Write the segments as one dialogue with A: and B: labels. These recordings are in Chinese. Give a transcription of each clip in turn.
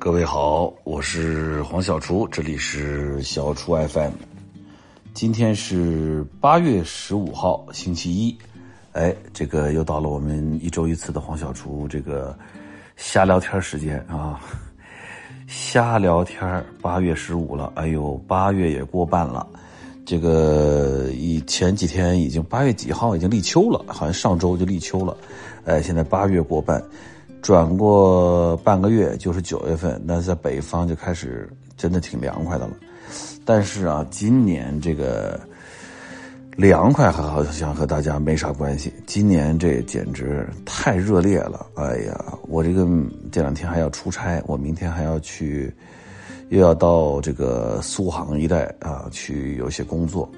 A: 各位好，我是黄小厨，这里是小厨 FM。今天是八月十五号，星期一。哎，这个又到了我们一周一次的黄小厨这个瞎聊天时间啊！瞎聊天，八月十五了，哎呦，八月也过半了。这个以前几天已经八月几号已经立秋了，好像上周就立秋了。哎，现在八月过半，转过半个月就是九月份，那在北方就开始真的挺凉快的了。但是啊，今年这个。凉快还好像和大家没啥关系，今年这简直太热烈了！哎呀，我这个这两天还要出差，我明天还要去，又要到这个苏杭一带啊去有些工作，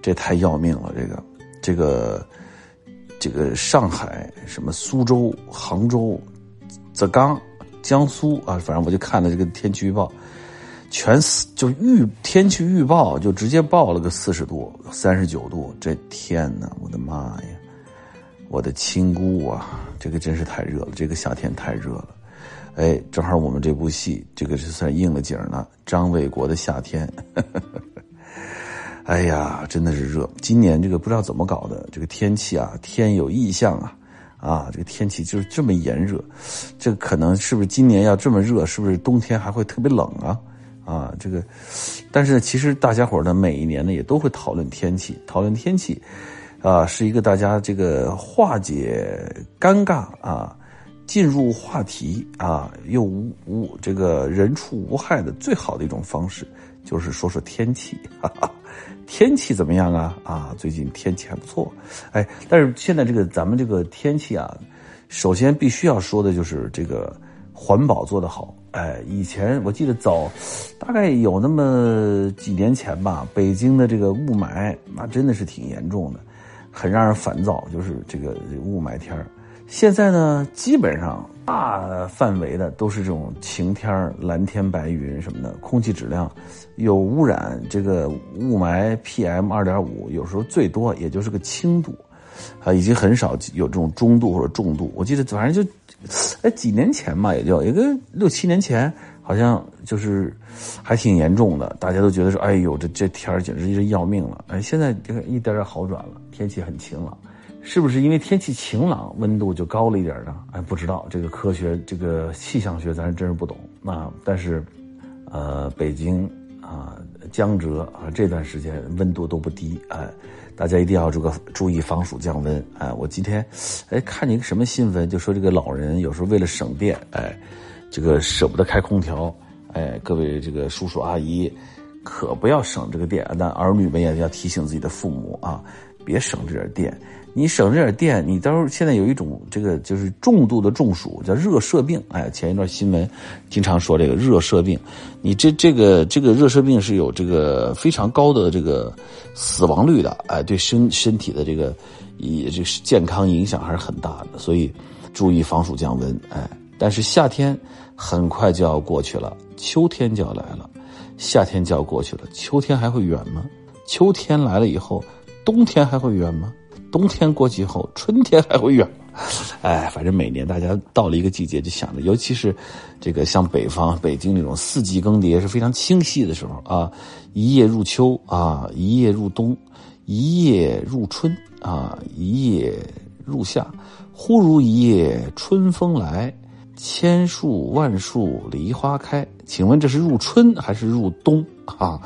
A: 这太要命了！这个，这个，这个上海、什么苏州、杭州、浙江、江苏啊，反正我就看了这个天气预报。全四就预天气预报就直接报了个四十度、三十九度，这天哪，我的妈呀！我的亲姑啊，这个真是太热了，这个夏天太热了。哎，正好我们这部戏，这个是算应了景了。张卫国的夏天，哎呀，真的是热。今年这个不知道怎么搞的，这个天气啊，天有异象啊，啊，这个天气就是这么炎热。这可能是不是今年要这么热？是不是冬天还会特别冷啊？啊，这个，但是其实大家伙呢，每一年呢也都会讨论天气，讨论天气，啊，是一个大家这个化解尴尬啊，进入话题啊，又无无这个人畜无害的最好的一种方式，就是说说天气，哈哈，天气怎么样啊？啊，最近天气还不错，哎，但是现在这个咱们这个天气啊，首先必须要说的就是这个环保做得好。哎，以前我记得早，大概有那么几年前吧，北京的这个雾霾那真的是挺严重的，很让人烦躁。就是这个雾霾天儿现在呢，基本上大范围的都是这种晴天蓝天白云什么的，空气质量有污染，这个雾霾 PM 二点五有时候最多也就是个轻度，啊，已经很少有这种中度或者重度。我记得反正就。哎，几年前吧，也就一个六七年前，好像就是还挺严重的，大家都觉得说，哎呦，这这天儿简直是要命了。哎，现在这个一点点好转了，天气很晴朗，是不是因为天气晴朗，温度就高了一点呢？哎，不知道这个科学，这个气象学，咱真是不懂。那但是，呃，北京啊，江浙啊，这段时间温度都不低，哎。大家一定要这个注意防暑降温哎！我今天，哎，看见一个什么新闻，就说这个老人有时候为了省电，哎，这个舍不得开空调，哎，各位这个叔叔阿姨，可不要省这个电。那儿女们也要提醒自己的父母啊，别省这点电。你省这点电，你到时候现在有一种这个就是重度的中暑，叫热射病。哎，前一段新闻经常说这个热射病，你这这个这个热射病是有这个非常高的这个死亡率的，哎，对身身体的这个以这健康影响还是很大的，所以注意防暑降温。哎，但是夏天很快就要过去了，秋天就要来了，夏天就要过去了，秋天还会远吗？秋天来了以后，冬天还会远吗？冬天过去后，春天还会远吗？哎，反正每年大家到了一个季节就想着，尤其是这个像北方北京那种四季更迭是非常清晰的时候啊，一夜入秋啊，一夜入冬，一夜入春啊，一夜入夏，忽如一夜春风来，千树万树梨花开。请问这是入春还是入冬啊？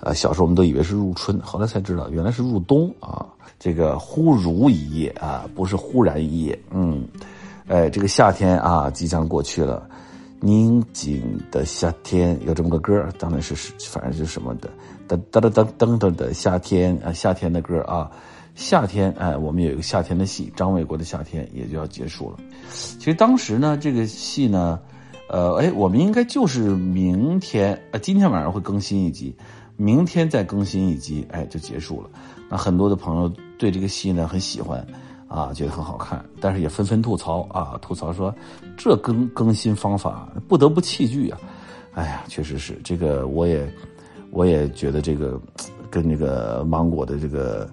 A: 呃，小时候我们都以为是入春，后来才知道原来是入冬啊。这个忽如一夜啊，不是忽然一夜。嗯，哎，这个夏天啊，即将过去了。宁静的夏天有这么个歌，当然是是，反正是什么的，噔噔噔噔噔的夏天啊，夏天的歌啊，夏天哎，我们有一个夏天的戏，张卫国的夏天也就要结束了。其实当时呢，这个戏呢，呃，哎，我们应该就是明天呃，今天晚上会更新一集，明天再更新一集，哎，就结束了。那很多的朋友。对这个戏呢很喜欢，啊，觉得很好看，但是也纷纷吐槽啊，吐槽说这更更新方法不得不弃剧啊，哎呀，确实是这个，我也我也觉得这个跟那个芒果的这个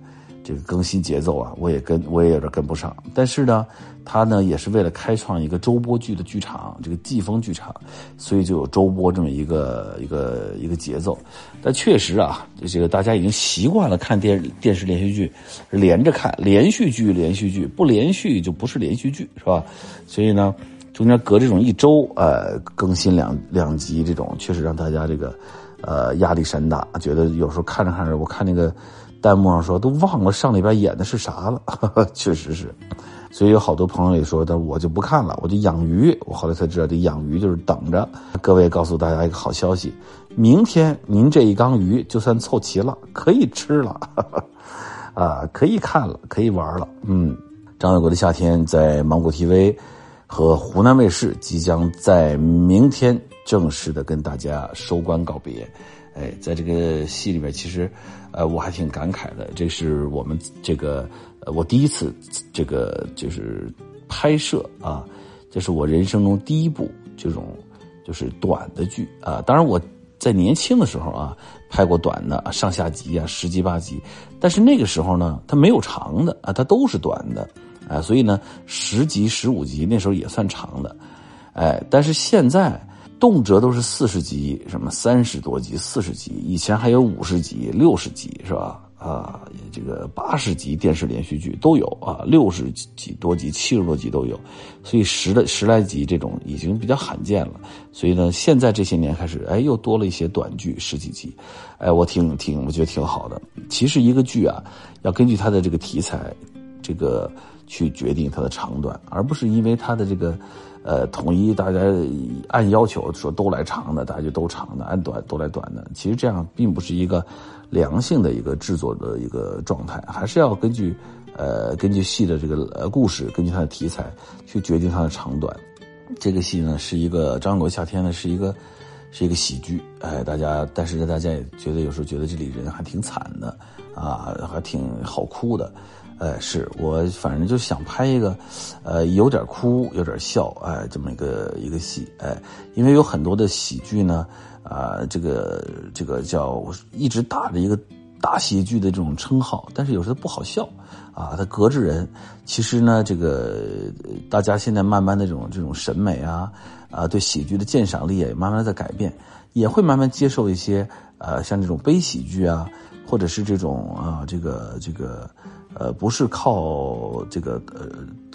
A: 这个更新节奏啊，我也跟我也有点跟不上。但是呢，他呢也是为了开创一个周播剧的剧场，这个季风剧场，所以就有周播这么一个一个一个节奏。但确实啊，这个大家已经习惯了看电电视连续剧，连着看连续剧连续剧，不连续就不是连续剧，是吧？所以呢，中间隔这种一周，呃，更新两两集，这种确实让大家这个呃压力山大，觉得有时候看着看着，我看那个。弹幕上说都忘了上礼拜演的是啥了，确实是，所以有好多朋友也说，但我就不看了，我就养鱼。我后来才知道，这养鱼就是等着。各位告诉大家一个好消息，明天您这一缸鱼就算凑齐了，可以吃了，啊，可以看了，可以玩了。嗯，张卫国的夏天在芒果 TV 和湖南卫视即将在明天正式的跟大家收官告别。哎，在这个戏里面，其实，呃，我还挺感慨的。这是我们这个，呃，我第一次这个就是拍摄啊，这是我人生中第一部这种就是短的剧啊。当然我在年轻的时候啊，拍过短的上下集啊，十集八集，但是那个时候呢，它没有长的啊，它都是短的啊，所以呢，十集十五集那时候也算长的，哎，但是现在。动辄都是四十集，什么三十多集、四十集，以前还有五十集、六十集，是吧？啊，这个八十集电视连续剧都有啊，六十几多集、七十多集都有，所以十的十来集这种已经比较罕见了。所以呢，现在这些年开始，哎，又多了一些短剧，十几集，哎，我挺挺，我觉得挺好的。其实一个剧啊，要根据它的这个题材，这个去决定它的长短，而不是因为它的这个。呃，统一大家按要求说都来长的，大家就都长的；按短都来短的。其实这样并不是一个良性的一个制作的一个状态，还是要根据呃根据戏的这个呃故事，根据它的题材去决定它的长短。这个戏呢是一个张国夏天呢是一个是一个喜剧，哎，大家但是大家也觉得有时候觉得这里人还挺惨的啊，还挺好哭的。哎，是我反正就想拍一个，呃，有点哭有点笑，哎，这么一个一个戏，哎，因为有很多的喜剧呢，啊，这个这个叫一直打着一个大喜剧的这种称号，但是有时候不好笑，啊，它隔着人。其实呢，这个大家现在慢慢的这种这种审美啊，啊，对喜剧的鉴赏力也慢慢在改变，也会慢慢接受一些，呃，像这种悲喜剧啊，或者是这种啊，这个这个。呃，不是靠这个呃，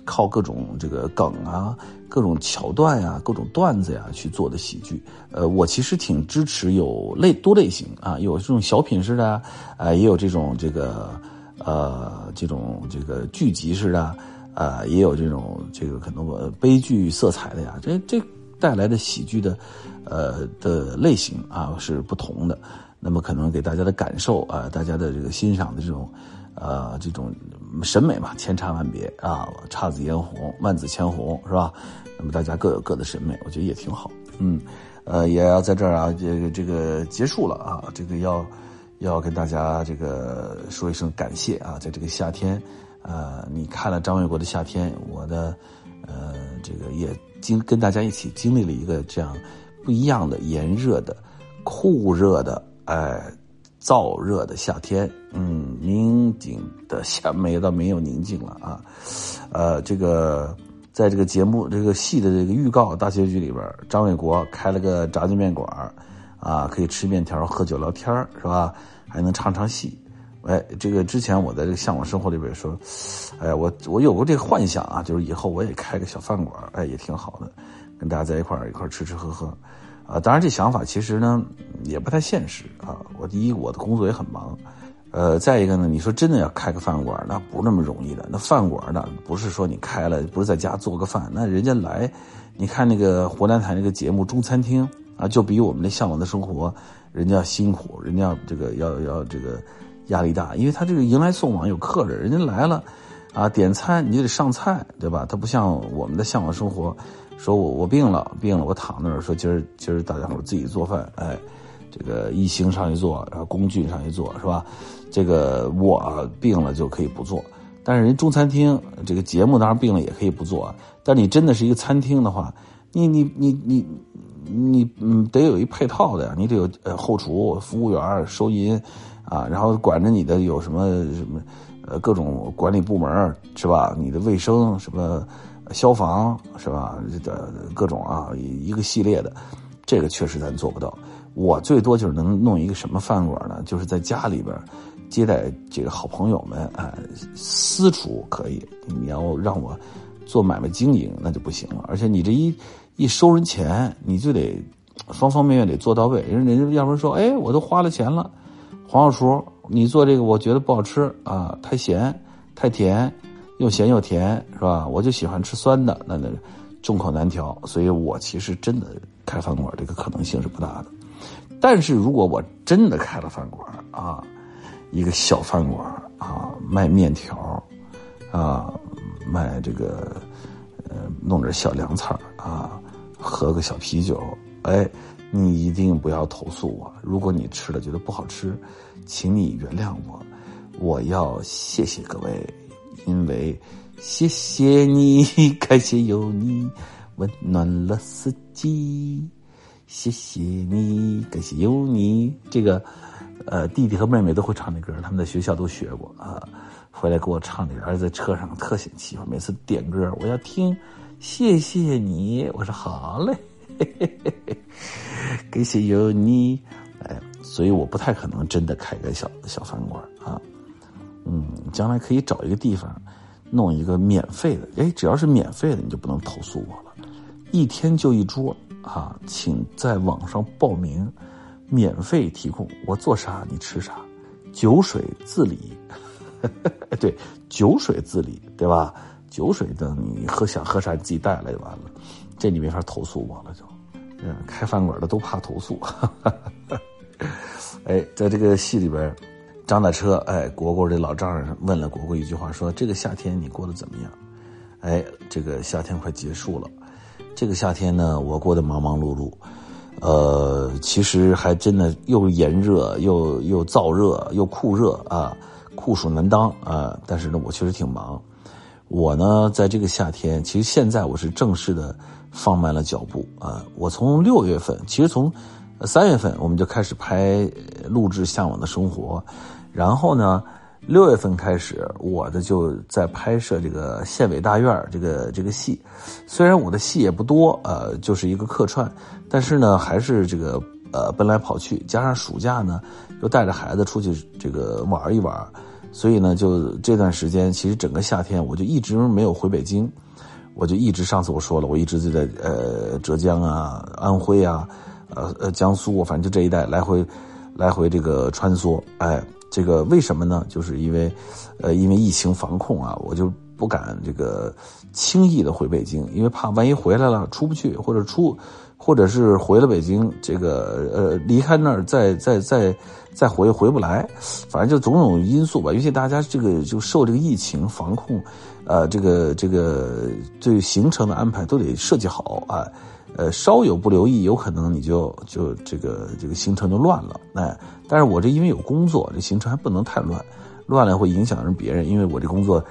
A: 靠各种这个梗啊，各种桥段呀，各种段子呀去做的喜剧。呃，我其实挺支持有类多类型啊，有这种小品式的，啊，也有这种这个呃这种这个剧集式的，啊，也有这种这个可能我悲剧色彩的呀。这这带来的喜剧的呃的类型啊是不同的。那么可能给大家的感受啊，大家的这个欣赏的这种。呃，这种审美嘛，千差万别啊，姹紫嫣红，万紫千红，是吧？那么大家各有各的审美，我觉得也挺好。嗯，呃，也要在这儿啊，这个这个结束了啊，这个要要跟大家这个说一声感谢啊，在这个夏天，呃，你看了张卫国的夏天，我的呃，这个也经跟大家一起经历了一个这样不一样的炎热的、酷热的，哎。燥热的夏天，嗯，宁静的夏没到没有宁静了啊，呃，这个在这个节目这个戏的这个预告大结局里边，张卫国开了个炸酱面馆啊，可以吃面条、喝酒、聊天是吧？还能唱唱戏，哎，这个之前我在这个向往生活里边说，哎，我我有过这个幻想啊，就是以后我也开个小饭馆，哎，也挺好的，跟大家在一块儿一块儿吃吃喝喝。啊，当然这想法其实呢也不太现实啊。我第一，我的工作也很忙，呃，再一个呢，你说真的要开个饭馆，那不是那么容易的。那饭馆呢，不是说你开了，不是在家做个饭，那人家来，你看那个湖南台那个节目中餐厅啊，就比我们的向往的生活，人家辛苦，人家这个要要这个压力大，因为他这个迎来送往有客人，人家来了啊，点餐你就得上菜，对吧？他不像我们的向往生活。说我我病了，病了，我躺那儿。说今儿今儿大家伙自己做饭，哎，这个一星上去做，然后工具上去做，是吧？这个我病了就可以不做，但是人中餐厅这个节目当然病了也可以不做。但你真的是一个餐厅的话，你你你你你嗯得有一配套的呀，你得有呃后厨、服务员、收银啊，然后管着你的有什么什么呃，各种管理部门是吧？你的卫生什么，消防是吧？这各种啊，一个系列的，这个确实咱做不到。我最多就是能弄一个什么饭馆呢？就是在家里边接待这个好朋友们，哎，私厨可以。你要让我做买卖经营，那就不行了。而且你这一一收人钱，你就得方方面面得做到位。人人家要不然说，哎，我都花了钱了，黄小厨。你做这个我觉得不好吃啊，太咸、太甜，又咸又甜，是吧？我就喜欢吃酸的，那那众口难调，所以我其实真的开饭馆这个可能性是不大的。但是如果我真的开了饭馆啊，一个小饭馆啊，卖面条啊，卖这个呃，弄点小凉菜啊，喝个小啤酒，哎，你一定不要投诉我。如果你吃了觉得不好吃。请你原谅我，我要谢谢各位，因为谢谢你，感谢有你温暖了四季，谢谢你，感谢有你。这个，呃，弟弟和妹妹都会唱这歌，他们在学校都学过啊，回来给我唱这个，而且在车上特显气氛。每次点歌，我要听，谢谢你，我说好嘞，嘿嘿嘿感谢有你。哎，所以我不太可能真的开个小小饭馆啊，嗯，将来可以找一个地方，弄一个免费的。哎，只要是免费的，你就不能投诉我了。一天就一桌啊，请在网上报名，免费提供。我做啥你吃啥，酒水自理。对，酒水自理，对吧？酒水的你喝想喝啥你自己带来就完了，这你没法投诉我了就。嗯，开饭馆的都怕投诉。哎，在这个戏里边，张大车，哎，蝈蝈这老丈人问了蝈蝈一句话，说：“这个夏天你过得怎么样？”哎，这个夏天快结束了，这个夏天呢，我过得忙忙碌碌，呃，其实还真的又炎热又又燥热又酷热啊，酷暑难当啊。但是呢，我确实挺忙。我呢，在这个夏天，其实现在我是正式的。放慢了脚步啊！我从六月份，其实从三月份我们就开始拍录制《向往的生活》，然后呢，六月份开始，我的就在拍摄这个县委大院这个这个戏。虽然我的戏也不多，呃，就是一个客串，但是呢，还是这个呃奔来跑去，加上暑假呢，又带着孩子出去这个玩一玩，所以呢，就这段时间，其实整个夏天我就一直没有回北京。我就一直上次我说了，我一直就在呃浙江啊、安徽啊、呃呃江苏，反正就这一带来回来回这个穿梭。哎，这个为什么呢？就是因为呃因为疫情防控啊，我就不敢这个轻易的回北京，因为怕万一回来了出不去，或者出或者是回了北京，这个呃离开那儿再再再再回回不来，反正就种种因素吧。尤其大家这个就受这个疫情防控。呃，这个这个对行程的安排都得设计好啊，呃稍有不留意，有可能你就就这个这个行程就乱了，哎，但是我这因为有工作，这行程还不能太乱，乱了会影响人别人，因为我这工作，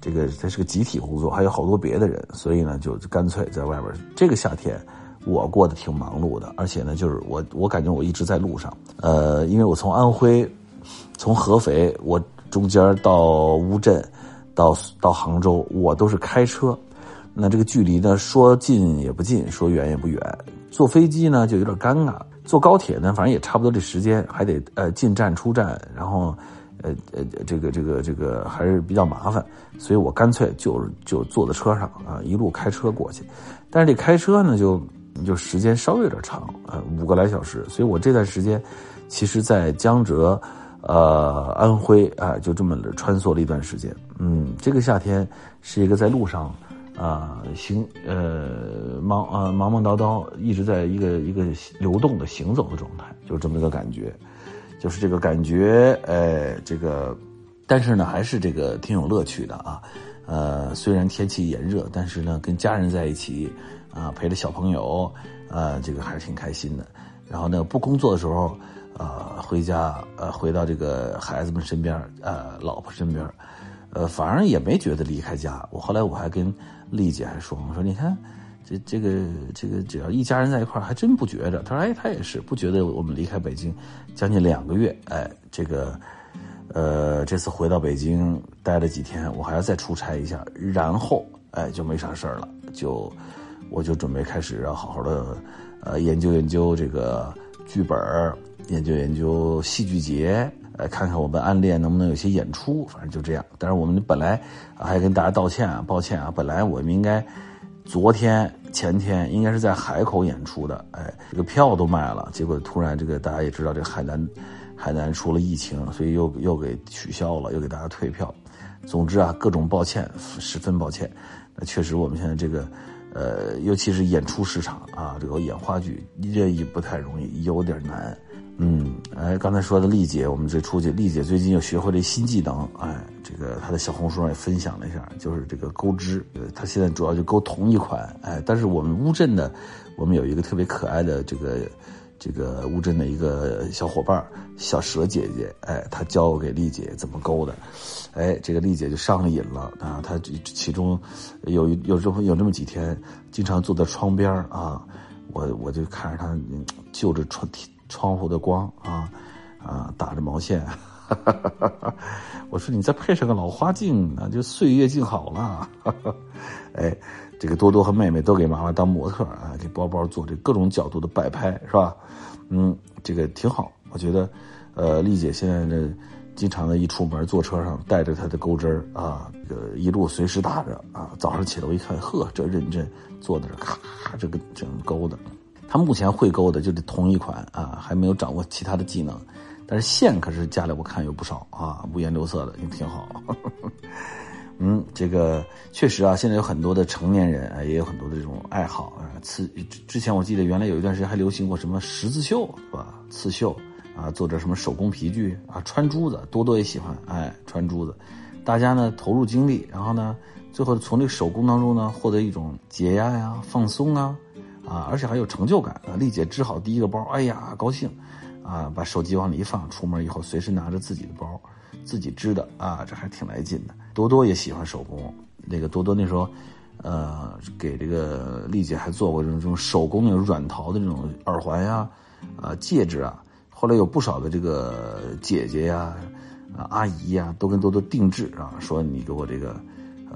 A: 这个它是个集体工作，还有好多别的人，所以呢，就干脆在外边。这个夏天我过得挺忙碌的，而且呢，就是我我感觉我一直在路上，呃，因为我从安徽，从合肥，我中间到乌镇。到到杭州，我都是开车，那这个距离呢，说近也不近，说远也不远。坐飞机呢就有点尴尬，坐高铁呢，反正也差不多这时间，还得呃进站出站，然后呃呃这个这个这个还是比较麻烦，所以我干脆就就坐在车上啊，一路开车过去。但是这开车呢，就就时间稍微有点长，呃五个来小时，所以我这段时间其实，在江浙。呃，安徽啊，就这么穿梭了一段时间。嗯，这个夏天是一个在路上啊行呃忙啊忙忙叨叨，一直在一个一个流动的行走的状态，就是这么一个感觉，就是这个感觉，哎，这个，但是呢，还是这个挺有乐趣的啊。呃，虽然天气炎热，但是呢，跟家人在一起啊，陪着小朋友啊，这个还是挺开心的。然后呢，不工作的时候。呃，回家，呃，回到这个孩子们身边，呃，老婆身边，呃，反而也没觉得离开家。我后来我还跟丽姐还说，我说你看，这这个这个，只要一家人在一块，还真不觉着。她说，哎，她也是不觉得我们离开北京将近两个月，哎，这个，呃，这次回到北京待了几天，我还要再出差一下，然后哎就没啥事儿了，就我就准备开始要好好的呃研究研究这个剧本，研究研究戏剧节，呃看看我们暗恋能不能有些演出，反正就这样。但是我们本来还跟大家道歉啊，抱歉啊，本来我们应该昨天前天应该是在海口演出的，哎，这个票都卖了，结果突然这个大家也知道这个海南。海南出了疫情，所以又又给取消了，又给大家退票。总之啊，各种抱歉，十分抱歉。那确实，我们现在这个，呃，尤其是演出市场啊，这个演话剧这也不太容易，有点难。嗯，哎，刚才说的丽姐，我们这出去，丽姐最近又学会了一新技能，哎，这个她的小红书上也分享了一下，就是这个钩织，她现在主要就钩同一款，哎，但是我们乌镇的，我们有一个特别可爱的这个。这个乌镇的一个小伙伴小蛇姐姐，哎，她教给丽姐怎么钩的，哎，这个丽姐就上了瘾了啊。她其中有有这么有这么几天，经常坐在窗边啊，我我就看着她就着窗窗户的光啊啊，打着毛线，我说你再配上个老花镜，那就岁月静好了，哎。这个多多和妹妹都给妈妈当模特啊，给包包做这各种角度的摆拍，是吧？嗯，这个挺好，我觉得。呃，丽姐现在呢，经常的一出门坐车上带着她的钩针啊，这个一路随时打着啊。早上起来我一看，呵，这认真坐在这，咔，这个整钩的。他目前会勾的就是同一款啊，还没有掌握其他的技能，但是线可是家里我看有不少啊，五颜六色的，也挺好。嗯，这个确实啊，现在有很多的成年人啊，也有很多的这种爱好啊。刺之前我记得原来有一段时间还流行过什么十字绣是吧？刺绣啊，做点什么手工皮具啊，穿珠子，多多也喜欢哎，穿珠子。大家呢投入精力，然后呢，最后从这个手工当中呢获得一种解压呀、放松啊啊，而且还有成就感啊。丽姐织好第一个包，哎呀，高兴啊，把手机往里一放，出门以后随时拿着自己的包。自己织的啊，这还挺来劲的。多多也喜欢手工，那个多多那时候，呃，给这个丽姐还做过这种这种手工那种软陶的这种耳环呀，啊戒指啊。后来有不少的这个姐姐呀、啊阿姨呀，都跟多多定制啊，说你给我这个，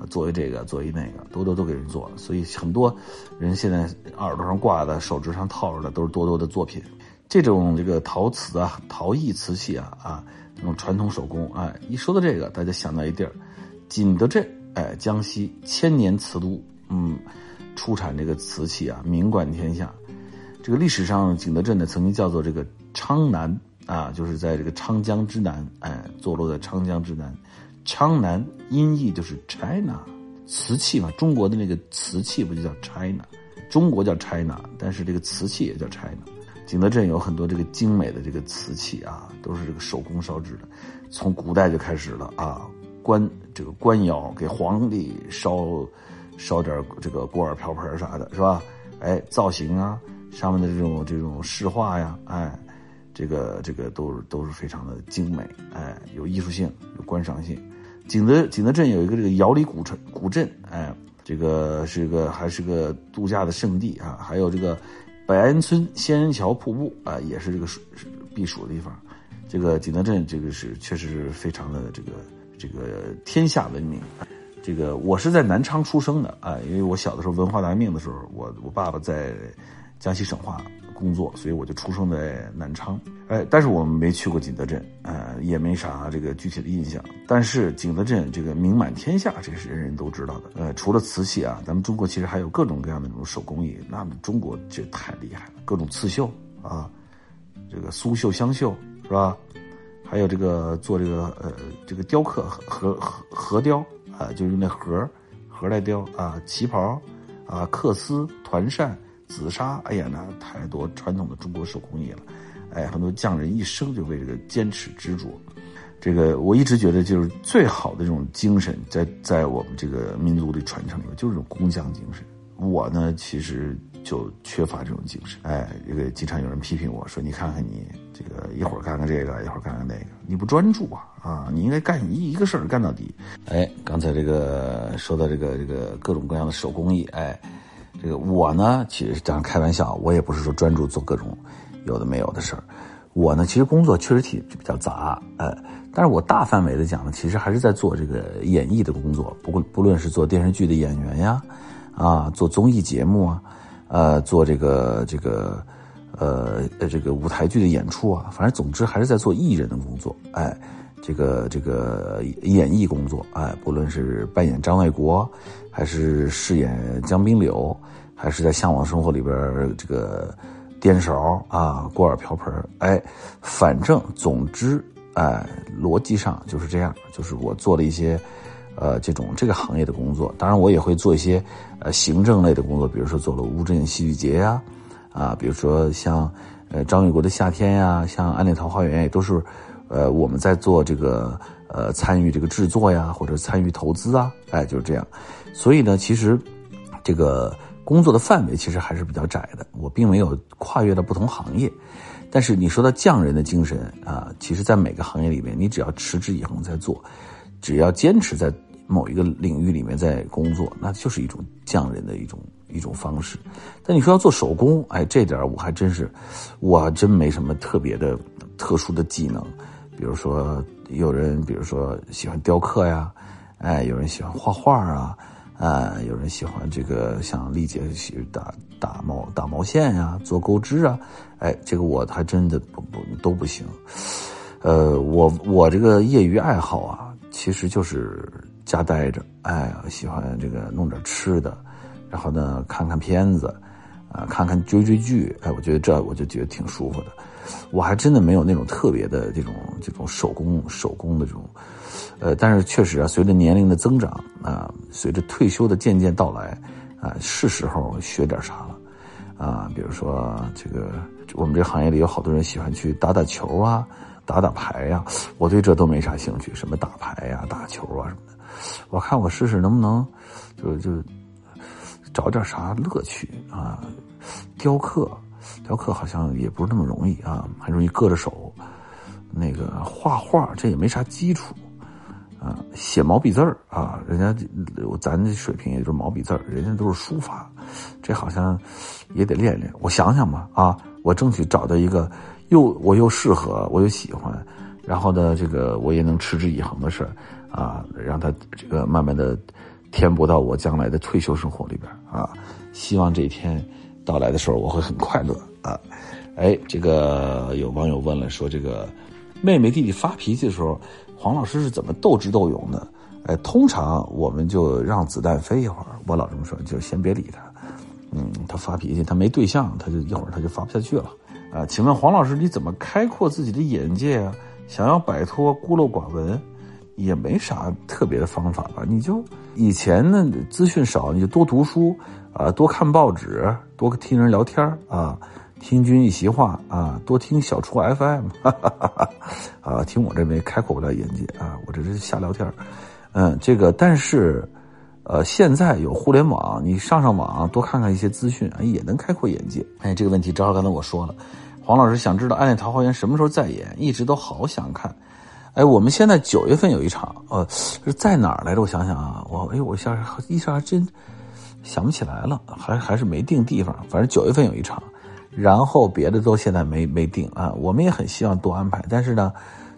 A: 作为这个，作为那个，多多都给人做了。所以很多人现在耳朵上挂的、手指上套着的，都是多多的作品。这种这个陶瓷啊、陶艺瓷器啊啊。那种传统手工，哎，一说到这个，大家想到一地儿，景德镇，哎，江西千年瓷都，嗯，出产这个瓷器啊，名冠天下。这个历史上，景德镇呢曾经叫做这个昌南啊，就是在这个昌江之南，哎，坐落在昌江之南。昌南音译就是 China，瓷器嘛，中国的那个瓷器不就叫 China？中国叫 China，但是这个瓷器也叫 China。景德镇有很多这个精美的这个瓷器啊，都是这个手工烧制的，从古代就开始了啊。官这个官窑给皇帝烧烧点这个锅碗瓢盆啥的，是吧？哎，造型啊，上面的这种这种饰画呀，哎，这个这个都是都是非常的精美，哎，有艺术性，有观赏性。景德景德镇有一个这个瑶里古城，古镇，哎，这个是个还是个度假的圣地啊，还有这个。百安村仙人桥瀑布啊，也是这个避暑的地方。这个景德镇，这个是确实是非常的这个这个天下闻名。这个我是在南昌出生的啊，因为我小的时候文化大革命的时候，我我爸爸在江西省化。工作，所以我就出生在南昌，哎，但是我们没去过景德镇，呃，也没啥这个具体的印象。但是景德镇这个名满天下，这是人人都知道的。呃，除了瓷器啊，咱们中国其实还有各种各样的这种手工艺，那么中国这太厉害了，各种刺绣啊，这个苏绣、湘绣是吧？还有这个做这个呃这个雕刻和和和雕啊，就用那盒盒来雕啊，旗袍啊，缂丝团扇。紫砂，哎呀，那太多传统的中国手工艺了，哎，很多匠人一生就为这个坚持执着。这个我一直觉得，就是最好的这种精神，在在我们这个民族的传承里面，就是这种工匠精神。我呢，其实就缺乏这种精神。哎，这个经常有人批评我说：“你看看你，这个一会儿干干这个，一会儿干干那个，你不专注啊！啊，你应该干一一个事儿干到底。”哎，刚才这个说到这个这个各种各样的手工艺，哎。这个我呢，其实这样开玩笑，我也不是说专注做各种有的没有的事儿，我呢，其实工作确实挺比较杂，呃，但是我大范围的讲呢，其实还是在做这个演绎的工作，不过不论是做电视剧的演员呀，啊，做综艺节目啊，呃，做这个这个，呃，这个舞台剧的演出啊，反正总之还是在做艺人的工作，哎，这个这个演艺工作，哎，不论是扮演张卫国，还是饰演江滨柳，还是在《向往生活》里边这个。颠勺啊，锅碗瓢盆哎，反正总之，哎，逻辑上就是这样，就是我做了一些，呃，这种这个行业的工作。当然，我也会做一些，呃，行政类的工作，比如说做了乌镇戏剧节呀，啊，比如说像，呃，张卫国的夏天呀，像暗恋桃花源也都是，呃，我们在做这个，呃，参与这个制作呀，或者参与投资啊，哎，就是这样。所以呢，其实，这个。工作的范围其实还是比较窄的，我并没有跨越到不同行业。但是你说到匠人的精神啊，其实，在每个行业里面，你只要持之以恒在做，只要坚持在某一个领域里面在工作，那就是一种匠人的一种一种方式。但你说要做手工，哎，这点我还真是，我真没什么特别的特殊的技能。比如说，有人比如说喜欢雕刻呀，哎，有人喜欢画画啊。啊，有人喜欢这个，像丽姐喜打打毛打毛线呀，做钩织啊，哎，这个我还真的不不都不行。呃，我我这个业余爱好啊，其实就是家待着，哎，喜欢这个弄点吃的，然后呢看看片子，啊，看看追追剧，哎，我觉得这我就觉得挺舒服的。我还真的没有那种特别的这种这种手工手工的这种。呃，但是确实啊，随着年龄的增长啊，随着退休的渐渐到来啊，是时候学点啥了啊。比如说这个，我们这行业里有好多人喜欢去打打球啊，打打牌呀，我对这都没啥兴趣，什么打牌呀、打球啊什么的。我看我试试能不能，就就找点啥乐趣啊。雕刻，雕刻好像也不是那么容易啊，很容易硌着手。那个画画，这也没啥基础。啊，写毛笔字儿啊，人家咱这水平也就是毛笔字儿，人家都是书法，这好像也得练练。我想想吧，啊，我争取找到一个又我又适合我又喜欢，然后呢，这个我也能持之以恒的事儿啊，让他这个慢慢的填补到我将来的退休生活里边啊。希望这一天到来的时候，我会很快乐啊。哎，这个有网友问了，说这个妹妹弟弟发脾气的时候。黄老师是怎么斗智斗勇的？哎，通常我们就让子弹飞一会儿。我老这么说，就先别理他。嗯，他发脾气，他没对象，他就一会儿他就发不下去了。啊，请问黄老师，你怎么开阔自己的眼界啊？想要摆脱孤陋寡闻，也没啥特别的方法吧？你就以前呢，资讯少，你就多读书啊，多看报纸，多听人聊天啊。听君一席话啊，多听小初 FM，哈哈哈啊，听我这没开阔不了眼界啊，我这是瞎聊天嗯，这个但是，呃，现在有互联网，你上上网多看看一些资讯，也能开阔眼界。哎，这个问题正好刚才我说了，黄老师想知道《暗恋桃花源》什么时候再演，一直都好想看。哎，我们现在九月份有一场，呃，是在哪儿来着？我想想啊，我哎，我一下一时还真想不起来了，还还是没定地方，反正九月份有一场。然后别的都现在没没定啊，我们也很希望多安排，但是呢，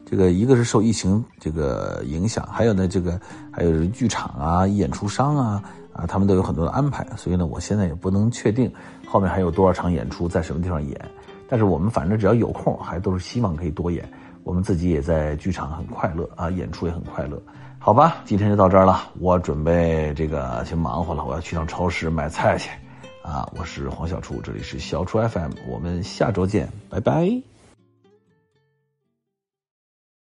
A: 这个一个是受疫情这个影响，还有呢这个还有剧场啊、演出商啊啊，他们都有很多的安排，所以呢，我现在也不能确定后面还有多少场演出在什么地方演，但是我们反正只要有空，还都是希望可以多演，我们自己也在剧场很快乐啊，演出也很快乐，好吧，今天就到这儿了，我准备这个去忙活了，我要去趟超市买菜去。啊，我是黄小厨，这里是小厨 FM，我们下周见，拜拜。